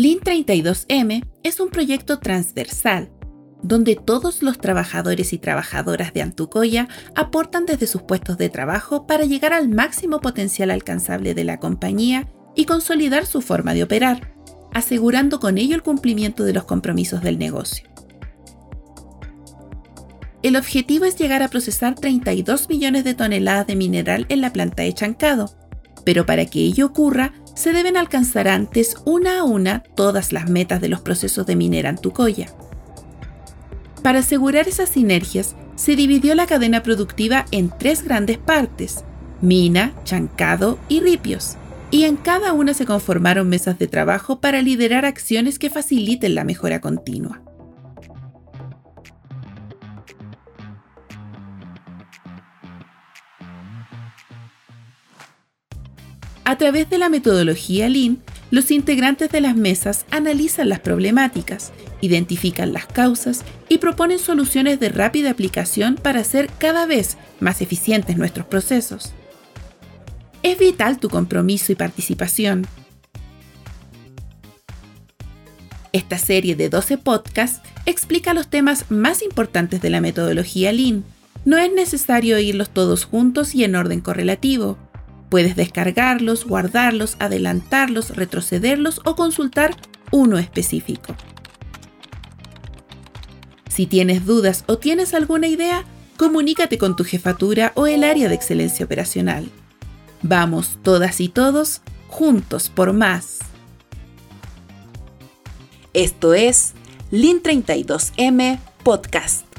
Lean 32M es un proyecto transversal donde todos los trabajadores y trabajadoras de Antucoya aportan desde sus puestos de trabajo para llegar al máximo potencial alcanzable de la compañía y consolidar su forma de operar, asegurando con ello el cumplimiento de los compromisos del negocio. El objetivo es llegar a procesar 32 millones de toneladas de mineral en la planta de Chancado, pero para que ello ocurra, se deben alcanzar antes una a una todas las metas de los procesos de minera Antucoya. Para asegurar esas sinergias, se dividió la cadena productiva en tres grandes partes, mina, chancado y ripios, y en cada una se conformaron mesas de trabajo para liderar acciones que faciliten la mejora continua. A través de la metodología Lean, los integrantes de las mesas analizan las problemáticas, identifican las causas y proponen soluciones de rápida aplicación para hacer cada vez más eficientes nuestros procesos. Es vital tu compromiso y participación. Esta serie de 12 podcasts explica los temas más importantes de la metodología Lean. No es necesario oírlos todos juntos y en orden correlativo Puedes descargarlos, guardarlos, adelantarlos, retrocederlos o consultar uno específico. Si tienes dudas o tienes alguna idea, comunícate con tu jefatura o el área de excelencia operacional. Vamos todas y todos juntos por más. Esto es Lin 32M Podcast.